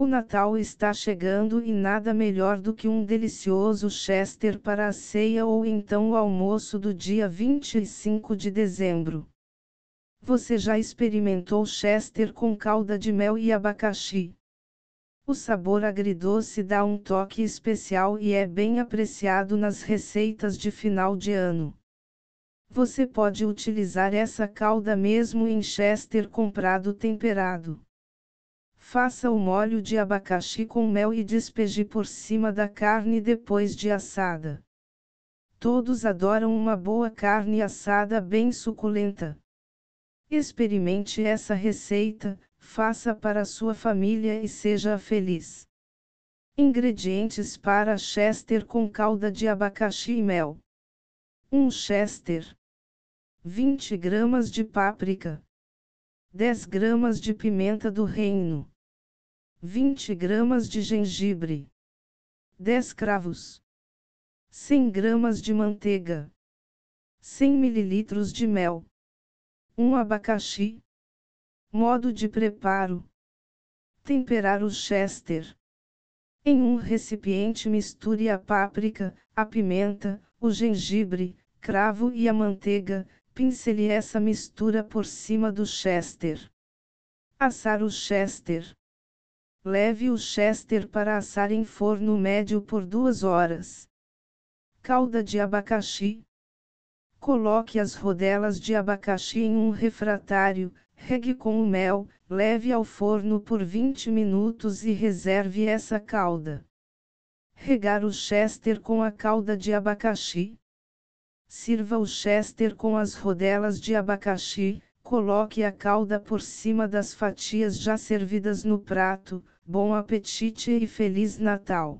O Natal está chegando e nada melhor do que um delicioso Chester para a ceia ou então o almoço do dia 25 de dezembro. Você já experimentou Chester com calda de mel e abacaxi? O sabor agridoce dá um toque especial e é bem apreciado nas receitas de final de ano. Você pode utilizar essa calda mesmo em Chester comprado temperado. Faça o molho de abacaxi com mel e despeje por cima da carne depois de assada. Todos adoram uma boa carne assada bem suculenta. Experimente essa receita, faça para sua família e seja feliz. Ingredientes para Chester com calda de abacaxi e mel: 1 Chester, 20 gramas de páprica, 10 gramas de pimenta do reino. 20 gramas de gengibre, 10 cravos, 100 gramas de manteiga, 100 ml de mel, 1 abacaxi. Modo de preparo: temperar o chester. Em um recipiente misture a páprica, a pimenta, o gengibre, cravo e a manteiga, pincele essa mistura por cima do chester. Assar o chester. Leve o chester para assar em forno médio por duas horas. Calda de abacaxi. Coloque as rodelas de abacaxi em um refratário, regue com o mel, leve ao forno por 20 minutos e reserve essa calda. Regar o chester com a calda de abacaxi. Sirva o chester com as rodelas de abacaxi, Coloque a calda por cima das fatias já servidas no prato. Bom apetite e Feliz Natal!